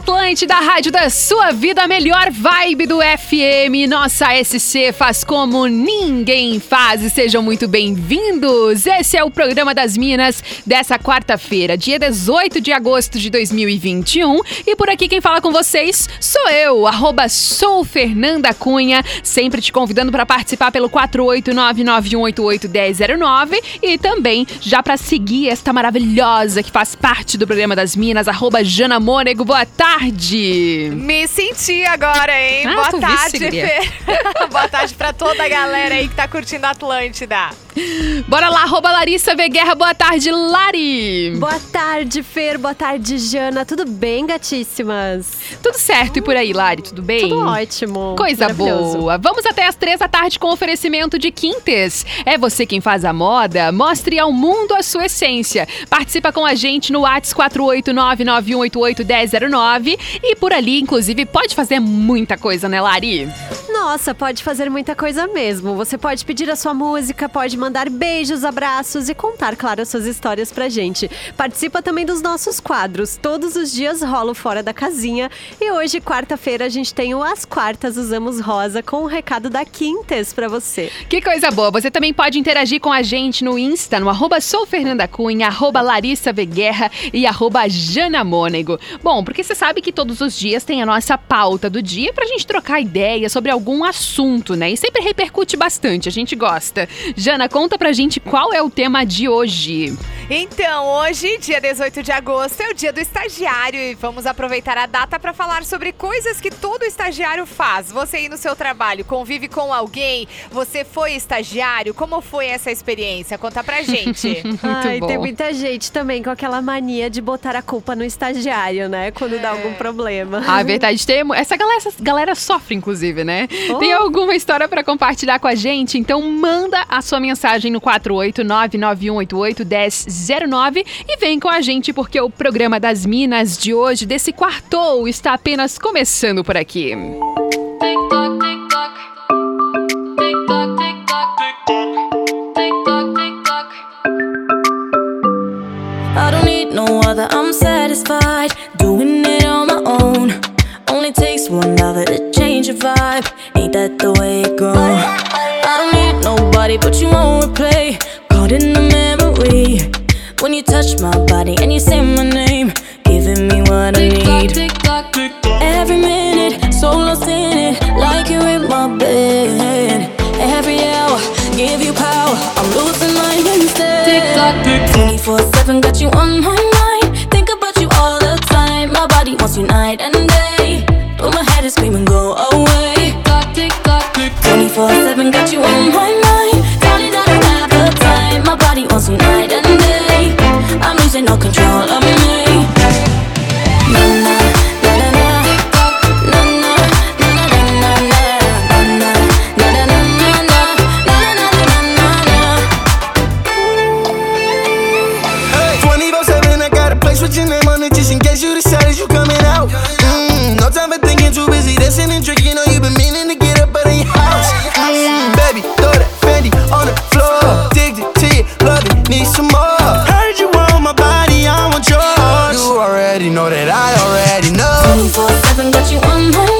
Atlântida, a rádio da sua vida, a melhor vibe do FM. Nossa SC faz como ninguém faz. Sejam muito bem-vindos. Esse é o programa das Minas dessa quarta-feira, dia 18 de agosto de 2021. E por aqui quem fala com vocês sou eu, arroba sou Fernanda Cunha, sempre te convidando para participar pelo 48991881009 e também já para seguir esta maravilhosa que faz parte do programa das Minas, arroba Jana Mônego boa tarde. Me senti agora, hein? Ah, boa tarde, boa tarde pra toda a galera aí que tá curtindo Atlântida. Bora lá, arroba Larissa Veguerra. Boa tarde, Lari. Boa tarde, Fer. Boa tarde, Jana. Tudo bem, gatíssimas? Tudo certo. E por aí, Lari? Tudo bem? Tudo ótimo. Coisa boa. Vamos até as três da tarde com oferecimento de Quintes. É você quem faz a moda? Mostre ao mundo a sua essência. Participa com a gente no WhatsApp 48991881009 e por ali, inclusive, pode fazer muita coisa, né, Lari? Nossa, pode fazer muita coisa mesmo. Você pode pedir a sua música, pode mandar beijos, abraços e contar, claro, as suas histórias pra gente. Participa também dos nossos quadros. Todos os dias rolo fora da casinha. E hoje, quarta-feira, a gente tem o As Quartas Usamos Rosa com o um recado da Quintes pra você. Que coisa boa! Você também pode interagir com a gente no Insta, no arroba soufernandacunha, arroba e arroba. Bom, porque você sabe que todos os dias tem a nossa pauta do dia pra gente trocar ideia sobre algum assunto, né? E sempre repercute bastante, a gente gosta. Jana, conta pra gente qual é o tema de hoje. Então, hoje, dia 18 de agosto, é o dia do estagiário e vamos aproveitar a data para falar sobre coisas que todo estagiário faz. Você aí no seu trabalho convive com alguém? Você foi estagiário? Como foi essa experiência? Conta pra gente. Muito Ai, bom. tem muita gente também com aquela mania de botar a culpa no estagiário, né? Quando é. dá algum problema. Ah, verdade. Tem, essa galera, essa galera sofre, inclusive, né? Tem alguma história para compartilhar com a gente? Então manda a sua mensagem no 48991881009 e vem com a gente porque o programa das Minas de hoje desse quartou está apenas começando por aqui. already know. 24-7 got you on my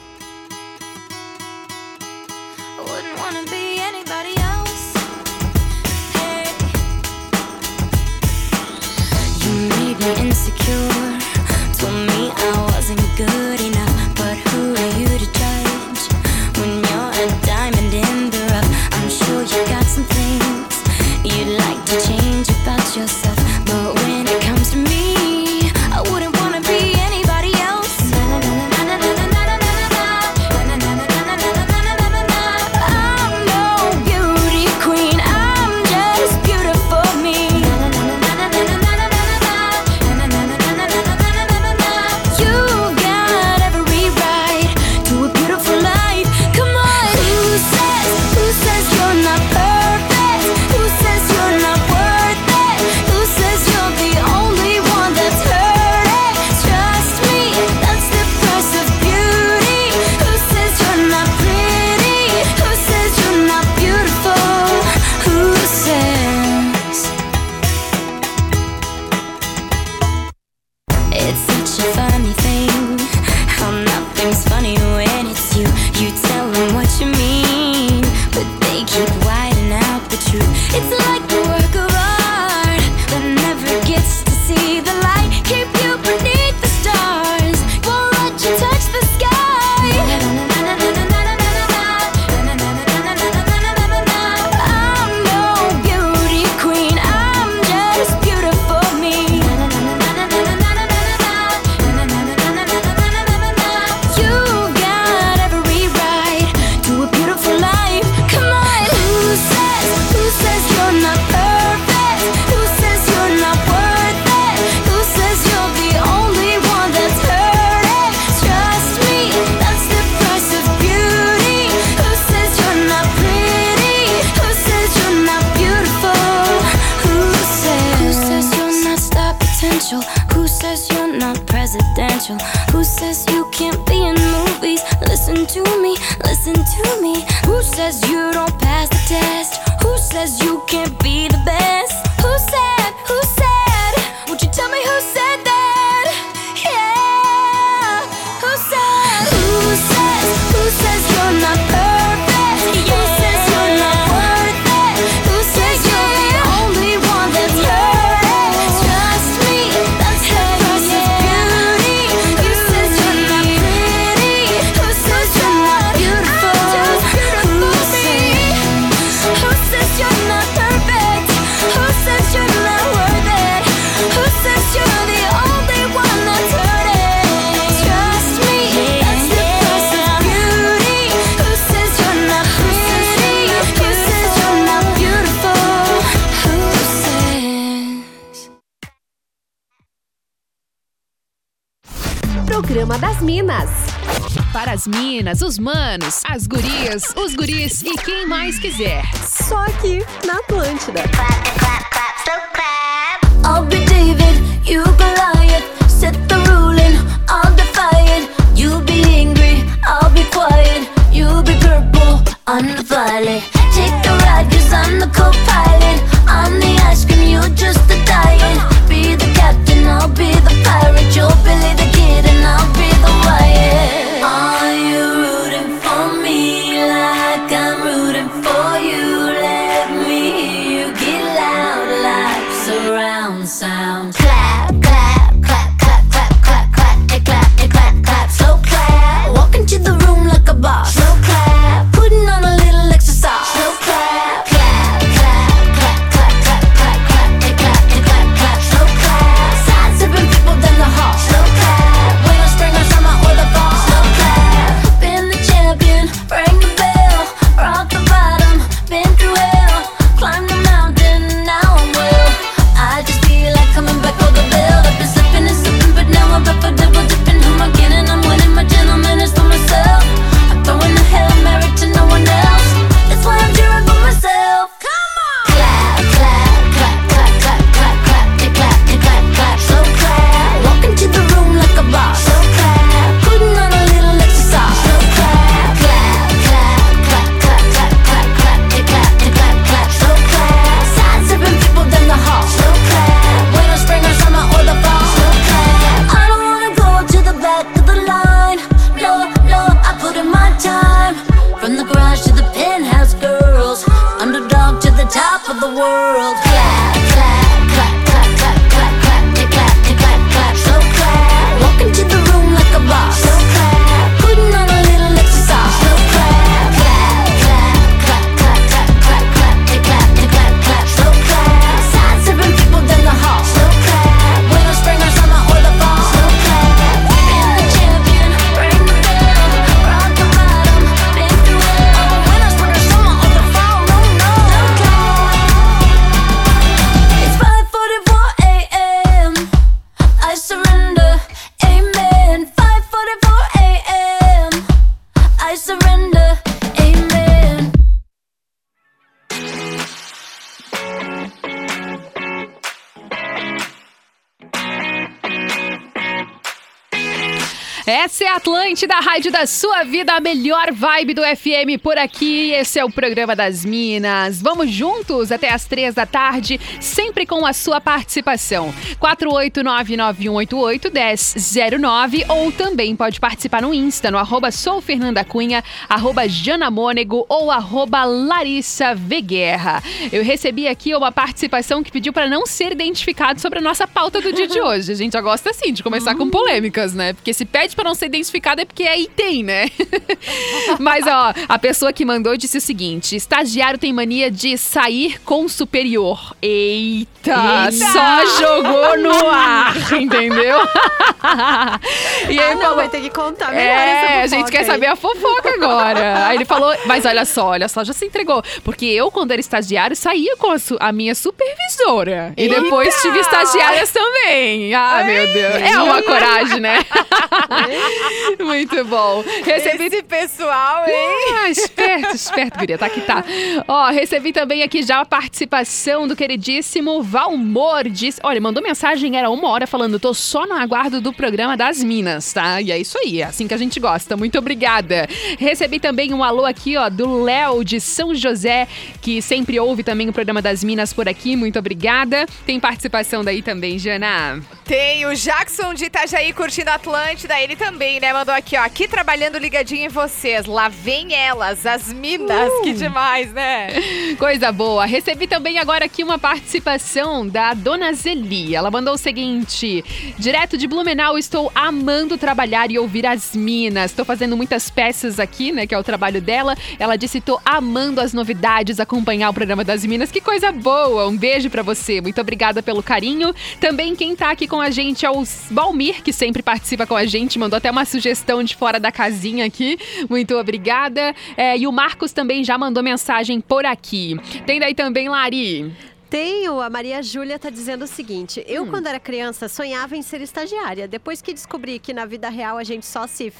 Das Minas. Para as minas, os manos, as gurias, os guris e quem mais quiser. Só aqui na Atlântida. Clap, clap, clap, so clap. I'll be David, you. Set the ruling, I'll. You be angry, I'll be quiet. You be purple, I'm the. Take the ride, cause I'm the co-pilot. I'm the just the diet. Be the captain, I'll be the pirate. You'll believe. Essa é a Atlântida, a rádio da sua vida, a melhor vibe do FM por aqui. Esse é o programa das Minas. Vamos juntos até as três da tarde, sempre com a sua participação. 48991881009 ou também pode participar no Insta, no arroba soufernandacunha, arroba janamônego ou arroba Larissa Veguerra. Eu recebi aqui uma participação que pediu para não ser identificado sobre a nossa pauta do dia de hoje. A gente já gosta assim de começar com polêmicas, né? Porque se pede para não ser identificado é porque aí tem, né? Mas ó, a pessoa que mandou disse o seguinte: estagiário tem mania de sair com superior. Eita, só jogou no ar, entendeu? e Ah, falou, vai ter que contar melhor é, a gente quer aí. saber a fofoca agora. Aí ele falou, mas olha só, olha só, já se entregou. Porque eu, quando era estagiário, saía com a, a minha supervisora. E depois tive estagiárias também. Ah, meu Deus. É uma coragem, né? Muito bom. Recebi Esse pessoal, hein? ah, esperto, esperto, guria, tá que tá. Ó, recebi também aqui já a participação do queridíssimo Valmor. Diz, olha, mandou mensagem, era uma hora falando, tô só no aguardo do programa das Minas, tá? E é isso aí, é assim que a gente gosta. Muito obrigada. Recebi também um alô aqui, ó, do Léo de São José, que sempre ouve também o programa das Minas por aqui. Muito obrigada. Tem participação daí também, Jana. Tem o Jackson de Itajaí curtindo a Atlântida, ele também, né? Mandou aqui, ó. Aqui trabalhando ligadinho em vocês. Lá vem elas, as minas. Que demais, né? Coisa boa. Recebi também agora aqui uma participação da Dona Zeli. Ela mandou o seguinte: Direto de Blumenau, estou amando trabalhar e ouvir as minas. Estou fazendo muitas peças aqui, né? Que é o trabalho dela. Ela disse: estou amando as novidades, acompanhar o programa das minas. Que coisa boa! Um beijo pra você. Muito obrigada pelo carinho. Também quem tá aqui com a gente é o Balmir, que sempre participa com a gente, mandou até uma sugestão de fora da casinha aqui. Muito obrigada. É, e o Marcos também já mandou mensagem por aqui. Tem daí também, Lari. Tenho, a Maria Júlia tá dizendo o seguinte: Hum. eu, quando era criança, sonhava em ser estagiária. Depois que descobri que na vida real a gente só se.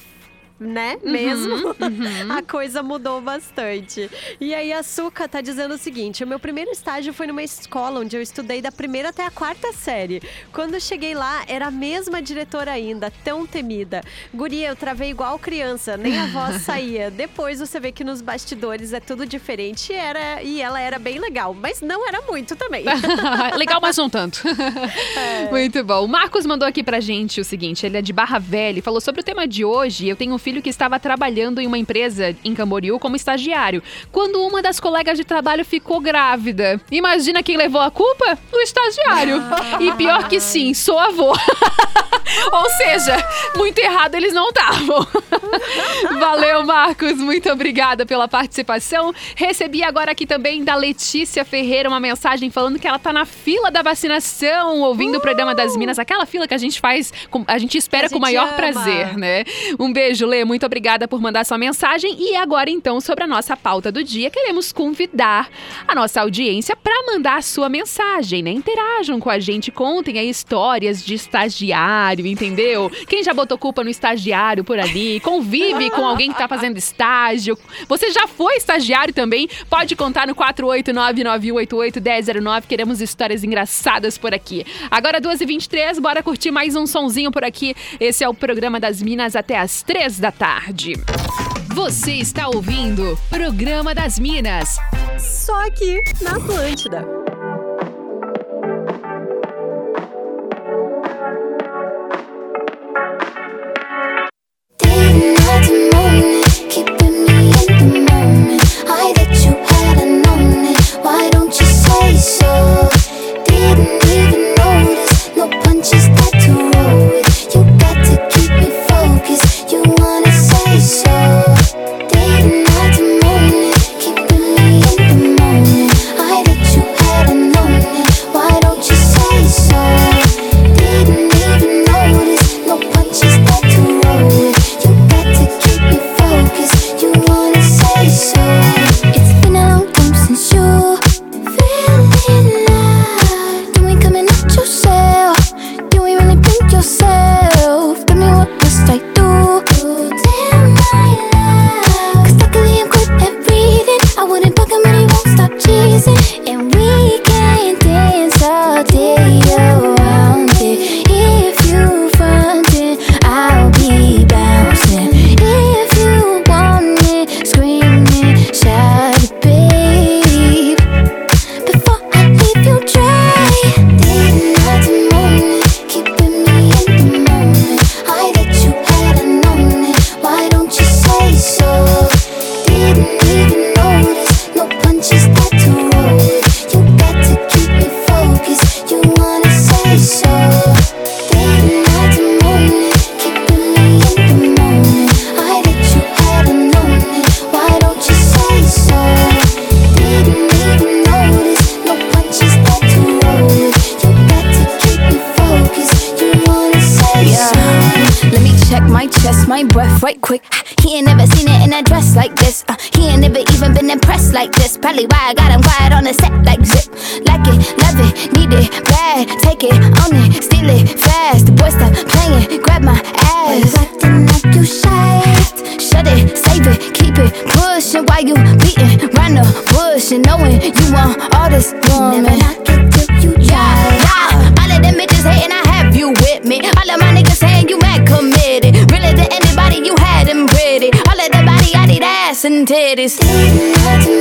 Né? Uhum, Mesmo, a coisa mudou bastante. E aí a Suca tá dizendo o seguinte: o meu primeiro estágio foi numa escola onde eu estudei da primeira até a quarta série. Quando cheguei lá, era a mesma diretora ainda, tão temida. Guria, eu travei igual criança, nem a voz saía. Depois você vê que nos bastidores é tudo diferente e, era, e ela era bem legal, mas não era muito também. Legal, mas não tanto. Muito bom. O Marcos mandou aqui pra gente o seguinte: ele é de Barra Velha e falou sobre o tema de hoje. Eu tenho um filho filho que estava trabalhando em uma empresa em Camboriú como estagiário, quando uma das colegas de trabalho ficou grávida. Imagina quem levou a culpa? O estagiário. E pior que sim, sou avô. Ou seja, muito errado eles não estavam. Valeu, Marcos. Muito obrigada pela participação. Recebi agora aqui também da Letícia Ferreira uma mensagem falando que ela tá na fila da vacinação, ouvindo o programa das Minas, aquela fila que a gente faz, a gente espera A com o gente maior ama. prazer, né? Um beijo, Lê. Muito obrigada por mandar sua mensagem. E agora, então, sobre a nossa pauta do dia, queremos convidar a nossa audiência para mandar a sua mensagem, né? Interajam com a gente, contem aí histórias de estagiário, entendeu? Quem já botou culpa no estagiário por ali, convive com alguém que tá fazendo estágio. Você já foi estagiário também? Pode contar no 48991881009. Queremos histórias engraçadas por aqui. Agora, 2h23, bora curtir mais um sonzinho por aqui. Esse é o programa das Minas até as 3 da tarde. Você está ouvindo Programa das Minas. Só aqui na Atlântida. Why don't you say so? It, need it, bad. Take it, own it, steal it, fast. The boy stop playing, grab my ass. acting like you shy? Shut it, save it, keep it pushing while you beating round the bush and knowing you want all this woman. Never knock it till you try. yeah. All of them bitches hating, I have you with me. All of my niggas saying you mad committed. Really to anybody, you had them pretty. All of the body, I need ass and titties.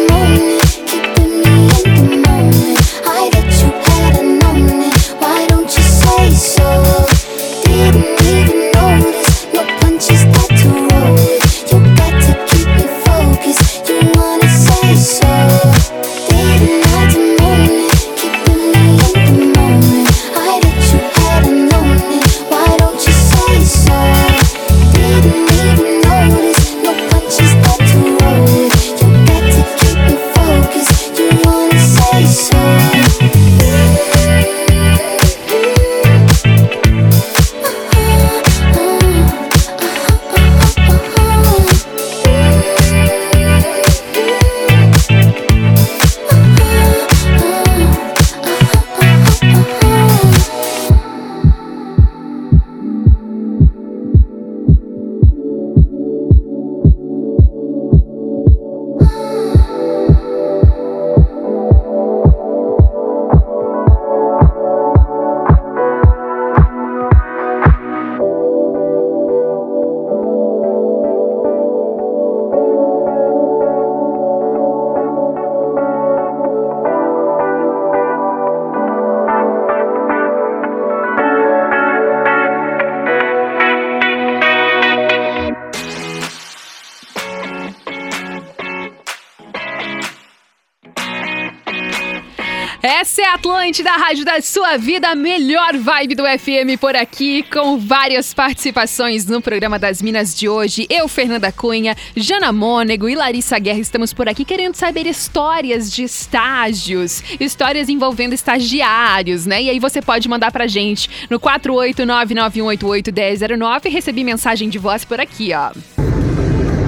É a Atlântida, a rádio da sua vida, a melhor vibe do FM por aqui, com várias participações no programa das Minas de hoje. Eu, Fernanda Cunha, Jana Mônego e Larissa Guerra estamos por aqui querendo saber histórias de estágios, histórias envolvendo estagiários, né? E aí você pode mandar pra gente no 48991881009 e receber mensagem de voz por aqui, ó.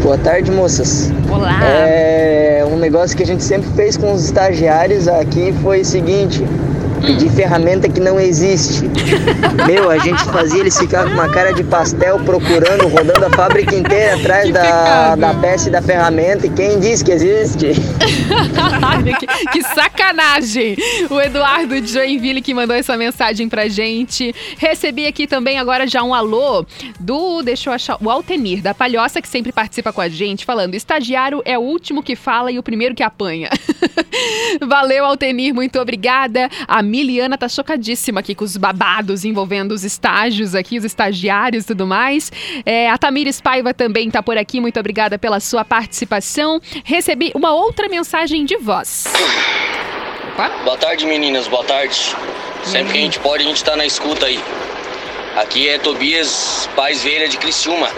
Boa tarde, moças. Olá. É, um negócio que a gente sempre fez com os estagiários aqui foi o seguinte: pedir ferramenta que não existe. Meu, a gente fazia eles ficar com uma cara de pastel procurando, rodando a fábrica inteira atrás Que da, pecado. da peça e da ferramenta. E quem disse que existe? que, que sacanagem! O Eduardo de Joinville que mandou essa mensagem pra gente. Recebi aqui também agora já um alô do, deixa eu achar, o Altenir, da Palhoça, que sempre participa com a gente, falando: estagiário é o último que fala e o primeiro que apanha. Valeu, Altenir, muito obrigada. A Miliana tá chocadíssima aqui com os babados envolvendo os estágios aqui, os estagiários e tudo mais. É, a Tamires Paiva também tá por aqui, muito obrigada pela sua participação. Recebi uma outra mensagem de voz. Opa. Boa tarde, meninas, boa tarde. Sempre que a gente pode, a gente tá na escuta aí. Aqui é Tobias Paz Velha de Criciúma.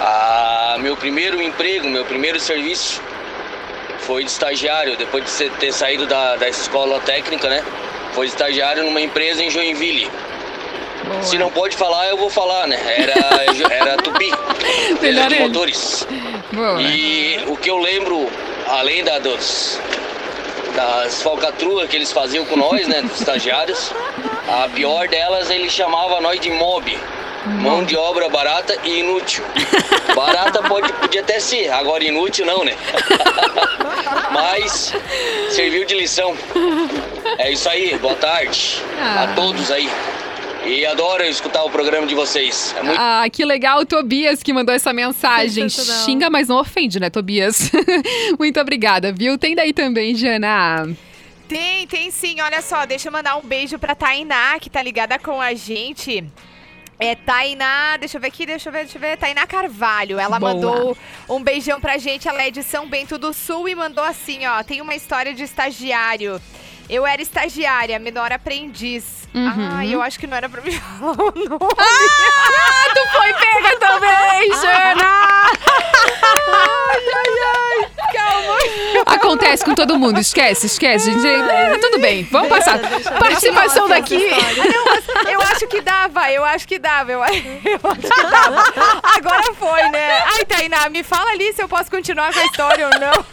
Ah, meu primeiro emprego, meu primeiro serviço foi de estagiário, depois de ter saído da, da escola técnica, né? Foi de estagiário numa empresa em Joinville. Se não pode falar, eu vou falar, né? Era, era Tupi, empresa de motores. Boa. E o que eu lembro, além da, dos, das falcatruas que eles faziam com nós, né, dos estagiários, a pior delas, ele chamava nós de mob. Mão de obra barata e inútil. Barata pode, podia até ser, agora inútil não, né? Mas serviu de lição. É isso aí, boa tarde Ah. a todos aí. E adoro escutar o programa de vocês. É muito Ah, que legal, o Tobias que mandou essa mensagem. Xinga, mas não ofende, né, Tobias? Muito obrigada, viu? Tem daí também, Jana. Tem, tem sim. Olha só, deixa eu mandar um beijo pra Tainá, que tá ligada com a gente. É Tainá, deixa eu ver aqui, deixa eu ver, deixa eu ver. Tainá Carvalho. Ela Boa. mandou um beijão pra gente. Ela é de São Bento do Sul e mandou assim, ó. Tem uma história de estagiário. Eu era estagiária, menor aprendiz. Uhum. Ai, eu acho que não era pra me falar o nome. Ah, tu foi pega também, Jana! Calma. Acontece com todo mundo, esquece, esquece. gente. É, tudo bem, vamos passar. Participação daqui. Não, mas eu acho que dava, eu acho que dava, eu, eu acho que dava. Agora foi, né? Ai, Tainá, me fala ali se eu posso continuar com a história ou não.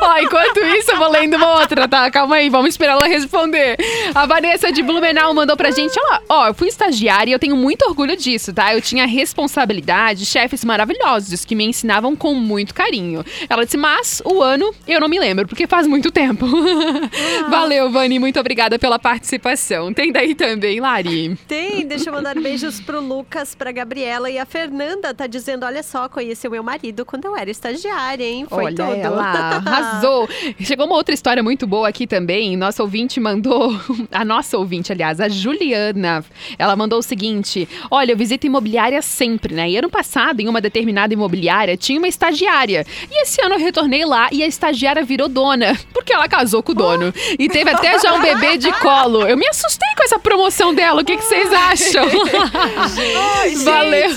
Ó, enquanto isso, eu vou lendo uma outra, tá? Calma aí, vamos esperar ela responder. A Vanessa de Blumenau mandou pra gente, ó, ó, eu fui estagiária e eu tenho muito orgulho disso, tá? Eu tinha responsabilidade, chefes maravilhosos que me ensinavam com muito carinho. Ela disse, mas o ano eu não me lembro, porque faz muito tempo. Valeu, Vani, muito obrigada pela participação. Tem daí também, Lari. Tem, deixa eu mandar beijos pro Lucas, pra Gabriela e a Fernanda tá dizendo: olha só, conheci o meu marido quando eu era estagiária, hein? Foi Olha tudo. ela, arrasou. Chegou uma outra história muito boa aqui também. Nossa ouvinte mandou, a nossa ouvinte, aliás, a Juliana. Ela mandou o seguinte: Olha, eu visito imobiliária sempre, né? E ano passado, em uma determinada imobiliária, tinha uma estagiária. E esse ano eu retornei lá e a estagiária virou dona, porque ela casou com o dono. E teve até já um bebê de colo. Eu me assustei com essa promoção dela. O que, que vocês acham? Valeu.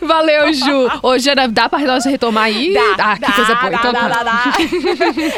Valeu, Ju. Ô, Jana, dá pra nós retomar aí? Dá, ah, que dá, coisa boa. dá, Então dá, tá. dá, dá.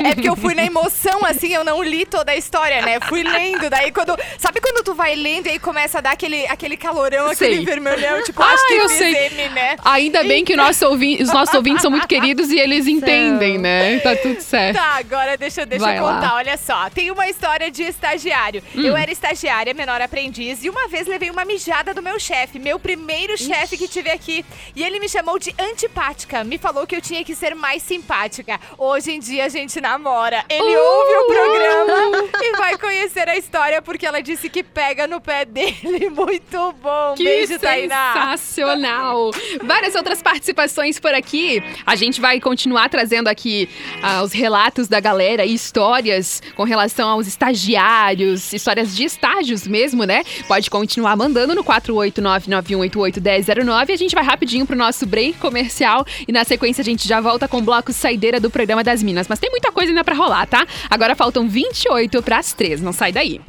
É porque eu fui na emoção, assim, eu não li toda a história, né? Fui lendo, daí quando... Sabe quando tu vai lendo e aí começa a dar aquele, aquele calorão, Sei. aquele vermelhão? Tipo, Ah, acho que eu sei. M, né? Ainda bem que nosso ouvi- os nossos ouvintes são muito queridos e eles entendem, né? Tá tudo certo. Tá, agora deixa, deixa Vai eu lá. contar. Olha só, tem uma história de estagiário. Hum. Eu era estagiária, menor aprendiz, e uma vez levei uma mijada do meu chefe, meu primeiro chefe que tive aqui. E ele me chamou de antipática. Me falou que eu tinha que ser mais simpática. Hoje em dia a gente namora. Ele Uh! ouve o programa e vai conhecer a história porque ela disse que pega no pé dele. Muito bom. Que Beijo, Tainá. sensacional! Várias outras participações por aqui. A gente vai continuar trazendo aqui ah, os relatos da galera e histórias com relação aos estagiários, histórias de estágios mesmo, né? Pode continuar mandando no 48991881009 e a gente vai rapidinho pro nosso break comercial e na sequência a gente já volta com o bloco Saideira do programa das Minas. Mas tem muita coisa ainda pra rolar, tá? Agora faltam 28 pras 3, não sai daí.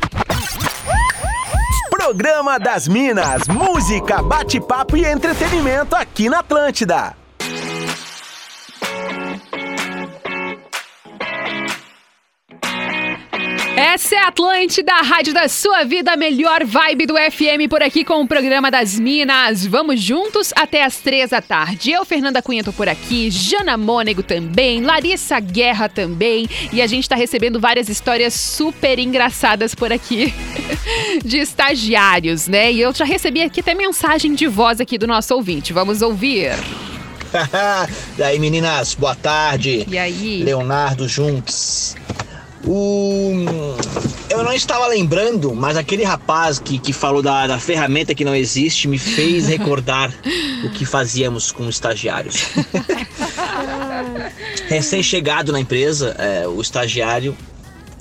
Programa das Minas, música, bate-papo e entretenimento aqui na Atlântida. Essa é a Atlântida, a rádio da sua vida, a melhor vibe do FM por aqui com o programa das Minas. Vamos juntos até as três da tarde. Eu, Fernanda Cunha, tô por aqui, Jana Mônego também, Larissa Guerra também. E a gente tá recebendo várias histórias super engraçadas por aqui de estagiários, né? E eu já recebi aqui até mensagem de voz aqui do nosso ouvinte. Vamos ouvir. e aí, meninas, boa tarde. E aí? Leonardo Junks. O... Eu não estava lembrando, mas aquele rapaz que, que falou da, da ferramenta que não existe me fez recordar o que fazíamos com estagiários. Recém-chegado na empresa, é, o estagiário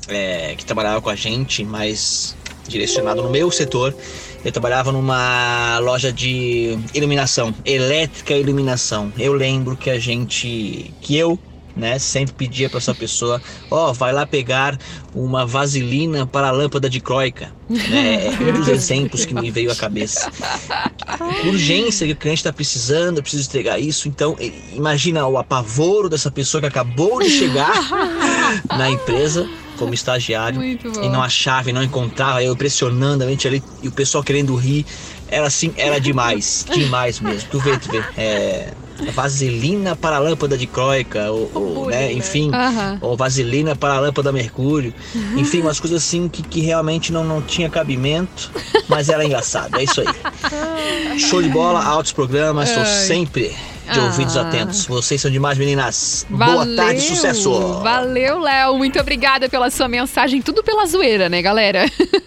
é, que trabalhava com a gente, mas direcionado no meu setor, eu trabalhava numa loja de iluminação, elétrica e iluminação. Eu lembro que a gente, que eu né? Sempre pedia para essa pessoa, ó, oh, vai lá pegar uma vaselina para a lâmpada de croica. Né? É um dos exemplos que me veio à cabeça. Urgência que o cliente está precisando, eu preciso entregar isso. Então, imagina o apavoro dessa pessoa que acabou de chegar na empresa como estagiário e não achava e não encontrava, eu pressionando a mente ali e o pessoal querendo rir. Era assim, era demais, demais mesmo. Tu vê, tu vê. É, vaselina para a lâmpada de croica, ou, ou né, enfim, Aham. ou vaselina para a lâmpada mercúrio, enfim, umas coisas assim que, que realmente não, não tinha cabimento, mas era engraçado, é isso aí. Show de bola, altos programas, estou Ai. sempre de ouvidos Ah. atentos. Vocês são demais, meninas. Boa tarde, sucesso! Valeu, Léo. Muito obrigada pela sua mensagem. Tudo pela zoeira, né, galera?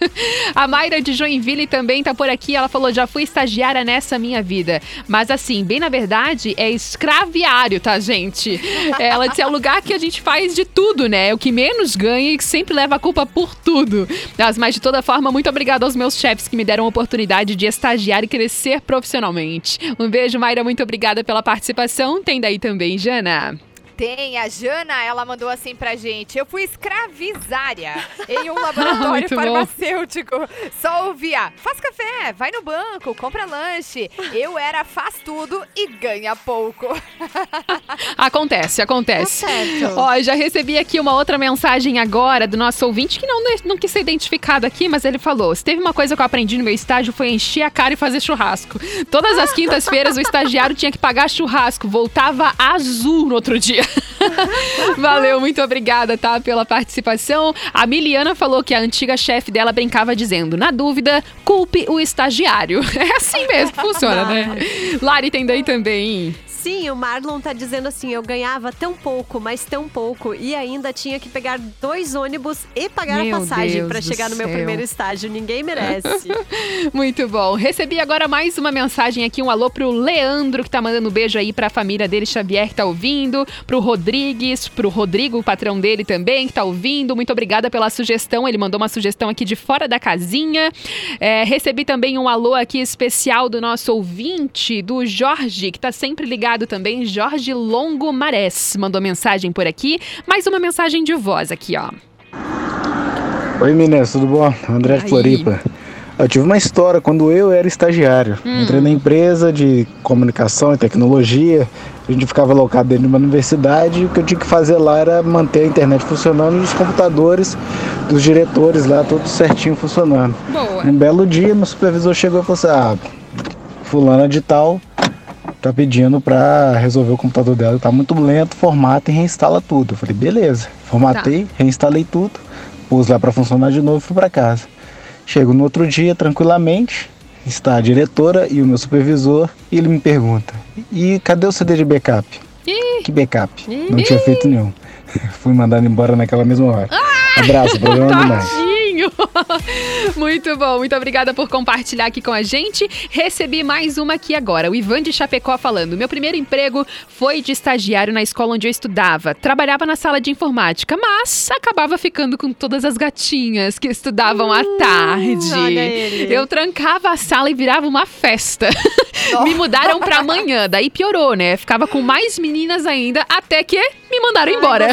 a Mayra de Joinville também tá por aqui. Ela falou: já fui estagiária nessa minha vida. Mas assim, bem na verdade, é escraviário, tá, gente? Ela disse: é o lugar que a gente faz de tudo, né? É o que menos ganha e que sempre leva a culpa por tudo. Mas, mas de toda forma, muito obrigada aos meus chefes que me deram a oportunidade de estagiar e crescer profissionalmente. Um beijo, Mayra. Muito obrigada pela participação. Tem daí também, Jana. Tem, a Jana, ela mandou assim pra gente. Eu fui escravizária em um laboratório bom. farmacêutico. Só ouvia, faz café, vai no banco, compra lanche. Eu era faz tudo e ganha pouco. Acontece, acontece. Tá certo. Ó, já recebi aqui uma outra mensagem agora do nosso ouvinte que não, não quis ser identificado aqui, mas ele falou: se teve uma coisa que eu aprendi no meu estágio foi encher a cara e fazer churrasco. Todas as quintas-feiras o estagiário tinha que pagar churrasco, voltava azul no outro dia. Valeu, muito obrigada, tá, pela participação. A Miliana falou que a antiga chefe dela brincava dizendo: na dúvida, culpe o estagiário. É assim mesmo funciona, né? Lari tem daí também. Sim, o Marlon tá dizendo assim: eu ganhava tão pouco, mas tão pouco, e ainda tinha que pegar dois ônibus e pagar Meu a passagem do chegar no meu céu. primeiro estágio. Ninguém merece. Muito bom. Recebi agora mais uma mensagem aqui, um alô pro Leandro, que tá mandando um beijo aí pra família dele, Xavier, que tá ouvindo, pro Rodrigues, pro Rodrigo, o patrão dele também, que tá ouvindo. Muito obrigada pela sugestão. Ele mandou uma sugestão aqui de fora da casinha. É, recebi também um alô aqui especial do nosso ouvinte, do Jorge, que tá sempre ligado também, Jorge Longo Marés. Mandou mensagem por aqui. Mais uma mensagem de voz aqui, ó. Oi meninas, tudo bom? André de. Floripa. Eu tive uma história quando eu era estagiário. Hum. Entrei na empresa de comunicação e tecnologia. A gente ficava alocado dentro de uma universidade e o que eu tinha que fazer lá era manter a internet funcionando e os computadores dos diretores lá, todos certinho funcionando. Boa. Um belo dia, meu supervisor chegou e falou assim: Ah, fulana de tal tá pedindo pra resolver o computador dela, tá muito lento, formata e reinstala tudo. Eu falei, beleza. Formatei, reinstalei tudo, pus lá pra funcionar de novo e fui pra casa. Chego no outro dia, tranquilamente, está a diretora e o meu supervisor, e ele me pergunta, e cadê o CD de backup? Que backup? Não tinha feito nenhum. Fui mandado embora naquela mesma hora. Abraço, programa demais. Tadinho! Muito bom, muito obrigada por compartilhar aqui com a gente. Recebi mais uma aqui agora. O Ivan de Chapecó falando: Meu primeiro emprego foi de estagiário na escola onde eu estudava. Trabalhava na sala de informática, mas acabava ficando com todas as gatinhas que estudavam à tarde. olha ele. Eu trancava a sala e virava uma festa. me mudaram pra amanhã, daí piorou, né? Ficava com mais meninas ainda, até que me mandaram embora.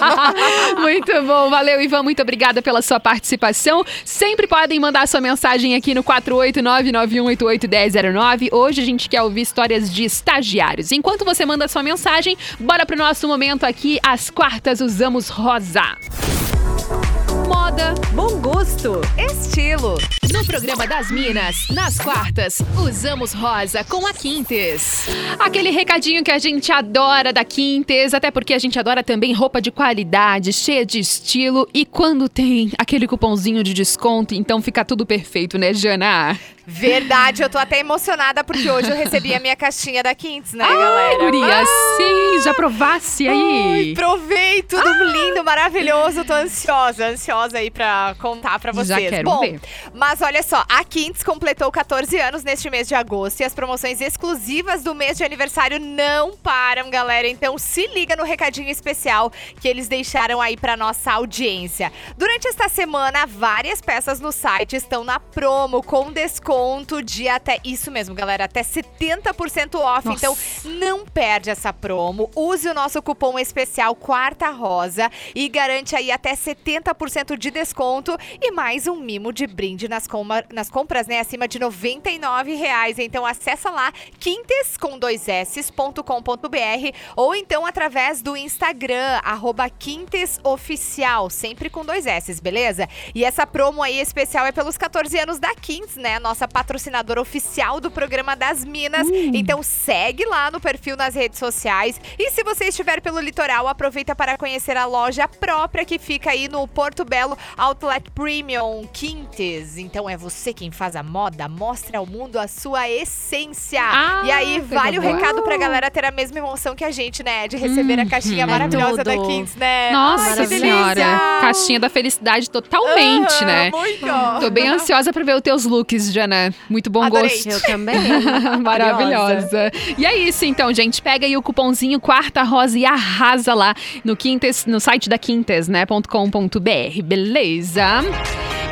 muito bom, valeu, Ivan. Muito obrigada pela sua participação. Sempre podem mandar sua mensagem aqui no 489-9188-1009. Hoje a gente quer ouvir histórias de estagiários. Enquanto você manda sua mensagem, bora pro nosso momento aqui. Às quartas usamos rosa. Moda, Bom gosto. Estilo. no programa das Minas, nas quartas, usamos rosa com a Quintes. Aquele recadinho que a gente adora da Quintes, até porque a gente adora também roupa de qualidade, cheia de estilo e quando tem aquele cupomzinho de desconto, então fica tudo perfeito, né, Jana? Verdade, eu tô até emocionada porque hoje eu recebi a minha caixinha da Quintes, né, Ai, galera? guria, Ah! sim, já provasse aí. Ai, provei, tudo lindo, maravilhoso. Tô ansiosa, ansiosa aí pra contar pra vocês. Já quero Bom, ver. mas olha só, a Quintes completou 14 anos neste mês de agosto e as promoções exclusivas do mês de aniversário não param, galera. Então se liga no recadinho especial que eles deixaram aí pra nossa audiência. Durante esta semana, várias peças no site estão na promo com desconto de até isso mesmo, galera, até 70% off. Nossa. Então não perde essa promo. Use o nosso cupom especial Quarta Rosa e garante aí até 70% de desconto e mais um mimo de brinde nas, coma- nas compras, né, acima de 99 reais. Então acessa lá quintes com dois ou então através do Instagram arroba quintesoficial, sempre com dois s, beleza? E essa promo aí especial é pelos 14 anos da Quintes, né? Nossa patrocinadora oficial do programa das Minas. Então segue lá no perfil nas redes sociais. E se você estiver pelo litoral, aproveita para conhecer a loja própria que fica aí no Porto Belo Outlet Premium Quintes. Então é você quem faz a moda, mostra ao mundo a sua essência. Ah, e aí vale o boa. recado pra galera ter a mesma emoção que a gente, né? De receber a caixinha Uhum. maravilhosa É da tudo. Quintes, né? Nossa Ai, que senhora, caixinha da felicidade totalmente, né? Muito. Tô bem ansiosa pra ver os teus looks, Jana. Muito bom Adorei. gosto. Eu também. Maravilhosa. E é isso, então, gente. Pega aí o cupomzinho Quarta Rosa e arrasa lá no Quintes, no site da Quintes, né? .com.br, beleza?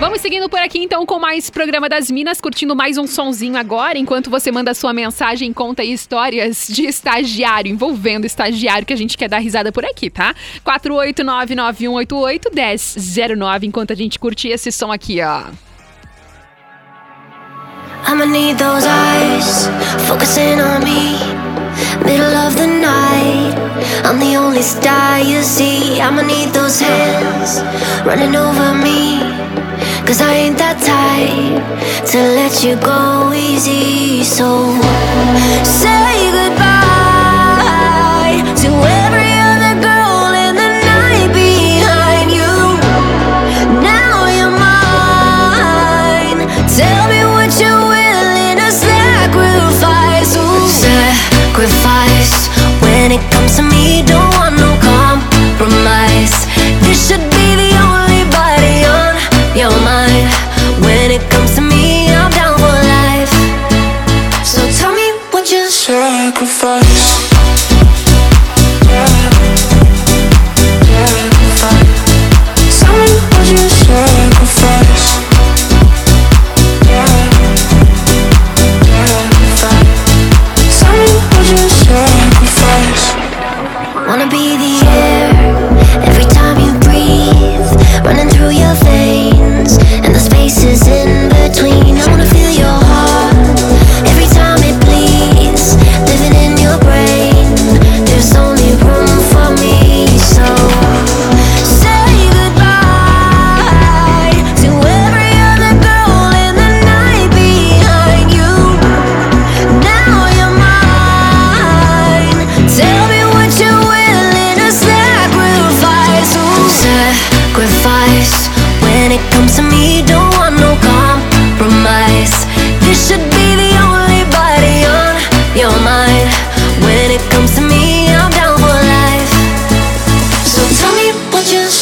Vamos seguindo por aqui, então, com mais programa das Minas, curtindo mais um sonzinho agora, enquanto você manda sua mensagem, conta histórias de estagiário, envolvendo estagiário, que a gente quer dar risada por aqui, tá? 48991881009, enquanto a gente curte esse som aqui, ó. I'ma need those eyes focusing on me. Middle of the night, I'm the only star you see. I'ma need those hands running over me. Cause I ain't that type to let you go easy. So say goodbye to every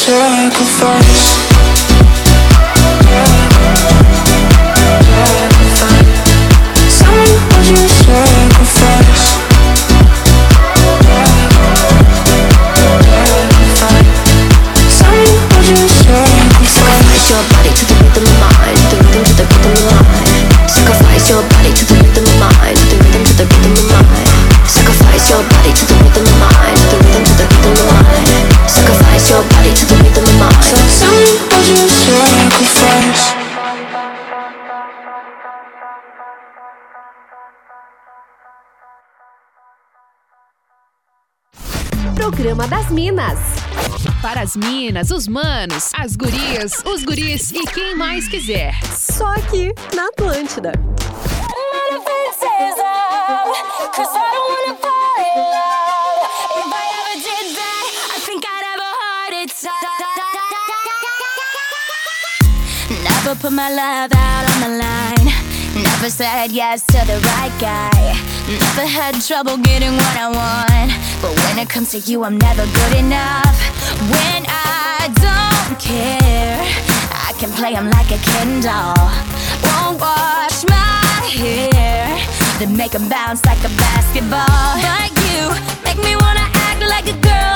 sacrifice Programa das Minas. Para as minas, os manos, as gurias, os guris e quem mais quiser. Só aqui na Atlântida. Never put my love out on the line. Never said yes to the right guy. Never had trouble getting what I want. But when it comes to you, I'm never good enough. When I don't care, I can play him like a Ken doll. Won't wash my hair, then make him bounce like a basketball. But you make me wanna act like a girl,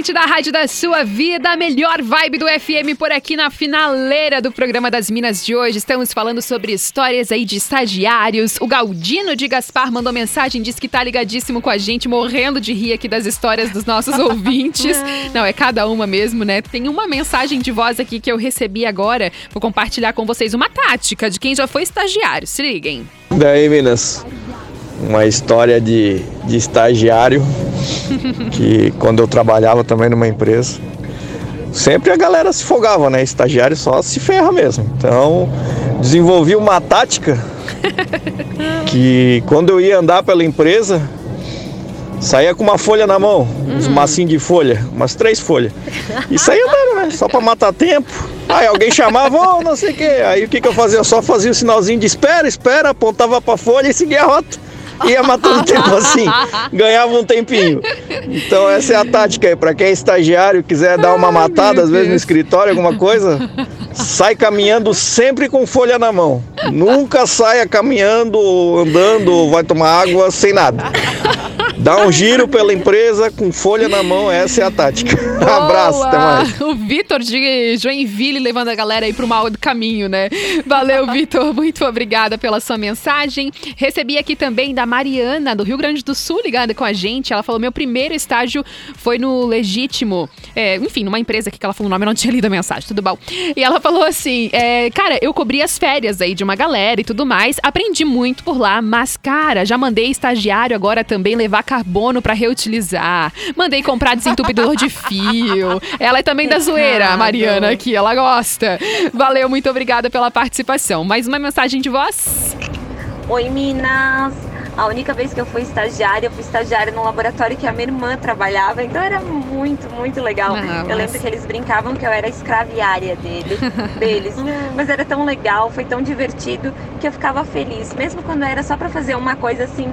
Atlântida, a rádio da sua vida, a melhor vibe do FM por aqui na finaleira do programa das Minas de hoje. Estamos falando sobre histórias aí de estagiários. O Galdino de Gaspar mandou mensagem, disse que tá ligadíssimo com a gente, morrendo de rir aqui das histórias dos nossos ouvintes. Não, é cada uma mesmo, né? Tem uma mensagem de voz aqui que eu recebi agora. Vou compartilhar com vocês uma tática de quem já foi estagiário. Se liguem. Daí, Minas, uma história de, de estagiário que quando eu trabalhava também numa empresa, sempre a galera se folgava, né? Estagiário só se ferra mesmo. Então, desenvolvi uma tática que quando eu ia andar pela empresa, saía com uma folha na mão, uns massinhos de folha, umas três folhas. E saía andando, né? Só pra matar tempo. Aí alguém chamava, ô, não sei o quê. Aí o que, que eu fazia? Eu só fazia o sinalzinho de espera, espera, apontava pra folha e seguia a rota. Ia matando tempo assim, ganhava um tempinho. Então essa é a tática aí, pra quem é estagiário, quiser dar uma matada, às vezes no escritório, alguma coisa, sai caminhando sempre com folha na mão. Nunca saia caminhando, andando, vai tomar água sem nada. Dá um giro pela empresa com folha na mão, essa é a tática. Abraço, até mais. O Vitor de Joinville levando a galera aí pro mal do caminho, né? Valeu, Vitor. Muito obrigada pela sua mensagem. Recebi aqui também da Mariana, do Rio Grande do Sul, ligada com a gente. Ela falou: meu primeiro estágio foi no Legítimo. É, enfim, numa empresa aqui que ela falou o nome, eu não tinha lido a mensagem, tudo bom. E ela falou assim: é, cara, eu cobri as férias aí de uma galera e tudo mais. Aprendi muito por lá, mas, cara, já mandei estagiário agora também levar carbono pra reutilizar. Mandei comprar desentupidor de fio. Ela é também da zoeira, a Mariana aqui, ela gosta. Valeu, muito obrigada pela participação. Mais uma mensagem de voz? Oi, Minas! A única vez que eu fui estagiária, eu fui estagiária no laboratório que a minha irmã trabalhava, então era muito, muito legal. Ah, eu lembro que eles brincavam que eu era escraviária dele, deles, mas era tão legal, foi tão divertido que eu ficava feliz, mesmo quando era só pra fazer uma coisa assim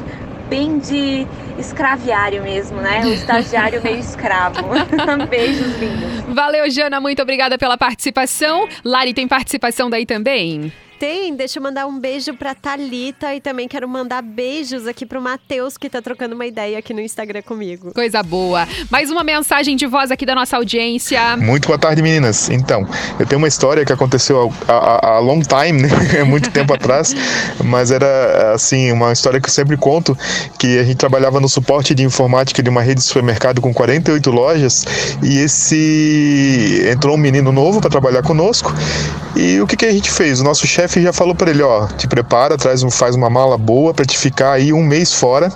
bem de escraviário mesmo, né? O estagiário meio escravo. Beijos lindos. Valeu, Jana, muito obrigada pela participação. Lari, tem participação daí também? Tem, deixa eu mandar um beijo pra Thalita e também quero mandar beijos aqui pro Matheus, que tá trocando uma ideia aqui no Instagram comigo. Coisa boa. Mais uma mensagem de voz aqui da nossa audiência. Muito boa tarde, meninas. Então, eu tenho uma história que aconteceu há long time, né? É muito tempo atrás, mas era assim, uma história que eu sempre conto, que a gente trabalhava no suporte de informática de uma rede de supermercado com 48 lojas, e esse entrou um menino novo para trabalhar conosco. E o que, que a gente fez? O nosso chefe já falou para ele, ó, te prepara, traz um, faz uma mala boa para te ficar aí um mês fora,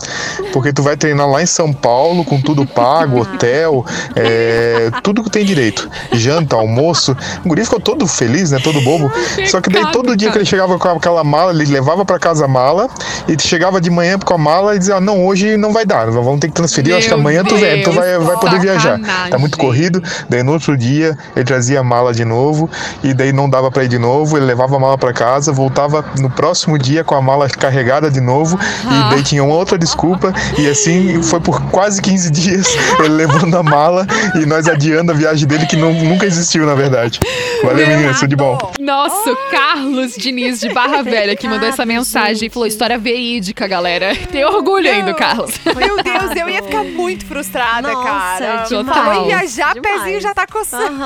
porque tu vai treinar lá em São Paulo com tudo pago, hotel, é, tudo que tem direito, janta, almoço. O guri ficou todo feliz, né, todo bobo. Só que daí todo dia que ele chegava com aquela mala, ele levava para casa a mala e chegava de manhã com a mala e dizia, ah, não, hoje não vai dar, vamos ter que transferir, eu acho que amanhã tu vem, tu Deus, vai, vai poder viajar. Tá muito corrido. Daí no outro dia ele trazia a mala de novo e daí não dava para ir de novo, ele levava a mala para casa, voltava no próximo dia com a mala carregada de novo e daí tinha uma outra desculpa e assim foi por quase 15 dias ele levando a mala e nós adiando a viagem dele que não- nunca existiu na verdade. Valeu meninas, tudo de bom. Nosso Carlos Diniz de Barra Velha que mandou essa mensagem e falou história verídica, galera. Tem orgulho aí do Carlos. Meu Deus, eu ia ficar muito frustrada, cara. demais. Falou em viajar, Demais. pezinho já tá coçando.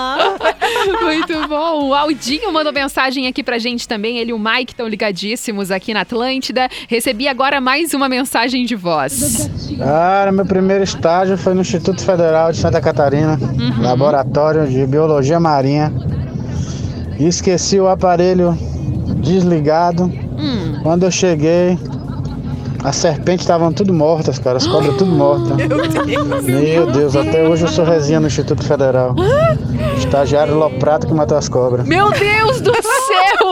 Muito bom. O Aldinho mandou mensagem aqui pra gente também. Ele e o Mike estão ligadíssimos aqui na Atlântida. Recebi agora mais uma mensagem de voz. Cara, meu primeiro estágio foi no Instituto Federal de Santa Catarina, laboratório de biologia marinha. E esqueci o aparelho desligado. Quando eu cheguei, as serpentes estavam tudo mortas, cara, as cobras tudo mortas. Meu Deus, até hoje eu sou resinha no Instituto Federal. Estagiário Loprato que matou as cobras. Meu Deus do céu,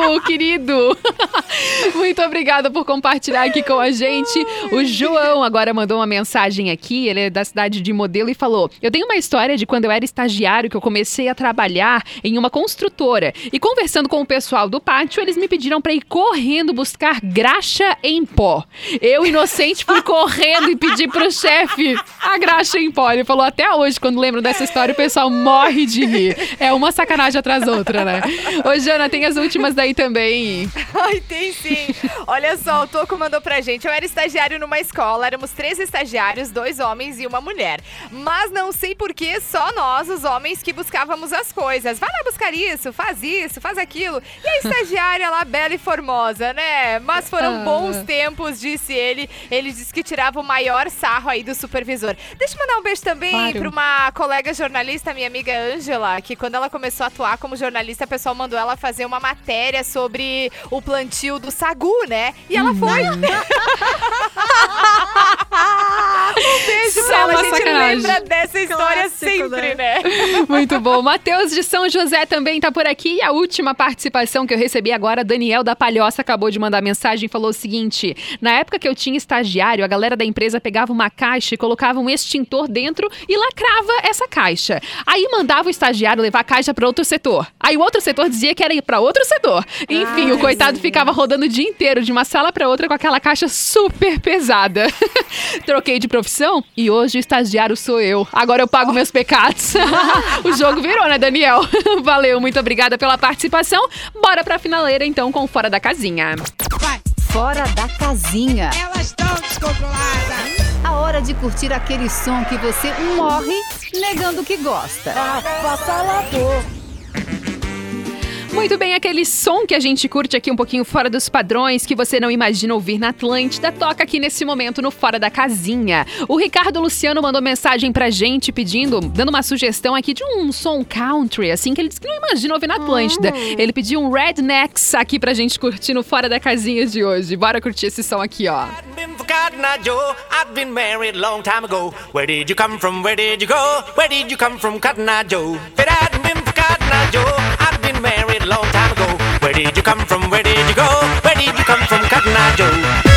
amado, querido. Muito obrigada por compartilhar aqui com a gente. O João agora mandou uma mensagem aqui, ele é da cidade de Modelo e falou: Eu tenho uma história de quando eu era estagiário que eu comecei a trabalhar em uma construtora. E conversando com o pessoal do pátio, eles me pediram para ir correndo buscar graxa em pó. Eu, inocente, fui correndo e pedi pro chefe a graxa em pó. Ele falou: Até hoje, quando lembro dessa história, o pessoal morre de rir. É uma sacanagem atrás da outra, né? Ô, Jana, tem as últimas daí também. Ai, tem sim. Olha só, o Toco mandou pra gente. Eu era estagiário numa escola, éramos três estagiários, dois homens e uma mulher. Mas não sei por que só nós, os homens, que buscávamos as coisas. Vai lá buscar isso, faz isso, faz aquilo. E a estagiária lá, bela e formosa, né? Mas foram Ah. bons tempos, disse ele. Ele disse que tirava o maior sarro aí do supervisor. Deixa eu mandar um beijo também Claro. pra uma colega jornalista, minha amiga Ângela, que quando ela começou a atuar como jornalista, o pessoal mandou ela fazer uma matéria sobre o plantio do sagu, né? E ela foi. um beijo Só pra ela, a gente sacanagem. lembra dessa história Clássico, sempre, né? Muito bom. Matheus de São José também tá por aqui. E a última participação que eu recebi agora, Daniel da Palhoça acabou de mandar mensagem e falou o seguinte: Na época que eu tinha estagiário, a galera da empresa pegava uma caixa e colocava um extintor dentro e lacrava essa caixa. Aí mandava o estagiário levar a caixa para outro setor. Aí o outro setor dizia que era ir para outro setor. Enfim, o coitado ficava rodando o dia inteiro de uma sala para outra com aquela caixa super pesada. Troquei de profissão e hoje o estagiário sou eu. Agora eu pago meus pecados. o jogo virou, né, Daniel? Valeu, muito obrigada pela participação. Bora pra finaleira então com Fora da Casinha. Fora da casinha. Elas estão descontroladas. A Hora de curtir aquele som que você morre negando que gosta. Muito bem, aquele som que a gente curte aqui um pouquinho fora dos padrões, que você não imagina ouvir na Atlântida, toca aqui nesse momento no Fora da Casinha. O Ricardo Luciano mandou mensagem pra gente pedindo, dando uma sugestão aqui de um som country, assim, que ele disse que não imagina ouvir na Atlântida. Ele pediu um Rednecks aqui pra gente curtir no Fora da Casinha de hoje. Bora curtir esse som aqui, ó. I've married long time ago. Where did you come from? Where did you go? Where did you come from, Cotton Eye Joe?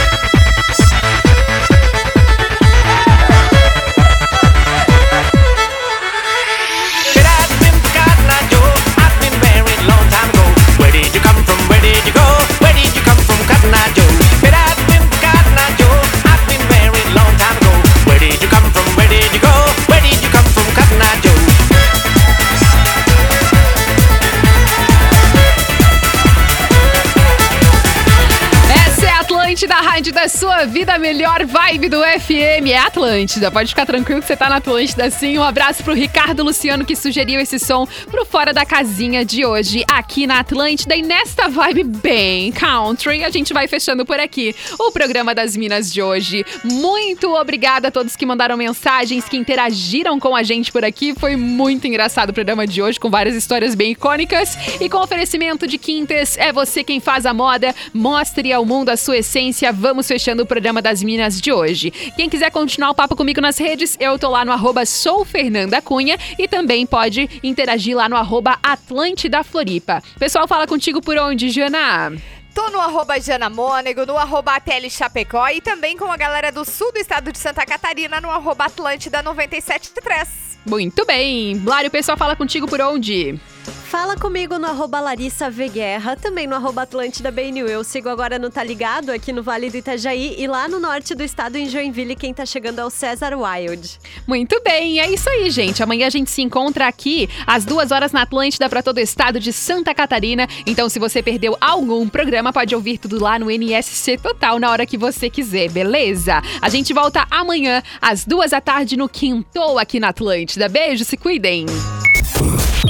Da sua vida, a melhor vibe do FM. É Atlântida, pode ficar tranquilo que você tá na Atlântida sim. Um abraço pro Ricardo Luciano que sugeriu esse som pro Fora da Casinha de hoje aqui na Atlântida. E nesta vibe bem country, a gente vai fechando por aqui o programa das Minas de hoje. Muito obrigada a todos que mandaram mensagens, que interagiram com a gente por aqui. Foi muito engraçado o programa de hoje, com várias histórias bem icônicas. E com oferecimento de Quintes, é você quem faz a moda. Mostre ao mundo a sua essência. Vamos fechando o programa das Minas de hoje. Quem quiser continuar o papo comigo nas redes, eu tô lá no arroba sou Fernanda Cunha e também pode interagir lá no arroba Atlântida Floripa. Pessoal, fala contigo por onde, Jana? Tô no arroba Jana Mônego, no arroba Ateli Chapecó e também com a galera do sul do estado de Santa Catarina no arroba Atlântida 973. Muito bem. Lário, o pessoal fala contigo por onde? Fala comigo no arroba Larissa V Guerra, também no arroba Atlântida BNU. Eu sigo agora no Tá Ligado, aqui no Vale do Itajaí e lá no norte do estado, em Joinville, quem tá chegando é o César Wild. Muito bem, é isso aí, gente. Amanhã a gente se encontra aqui às duas horas na Atlântida para todo o estado de Santa Catarina. Então, se você perdeu algum programa, pode ouvir tudo lá no NSC Total na hora que você quiser, beleza? A gente volta amanhã às duas da tarde no Quintou aqui na Atlântida. Beijo, se cuidem.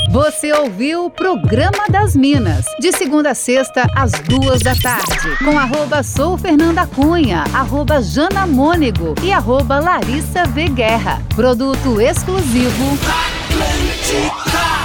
Você ouviu o Programa das Minas, de segunda a sexta, às duas da tarde, com arroba sou Fernanda Cunha, arroba Jana Mônego e arroba Larissa V Guerra. Produto exclusivo. Atlântida.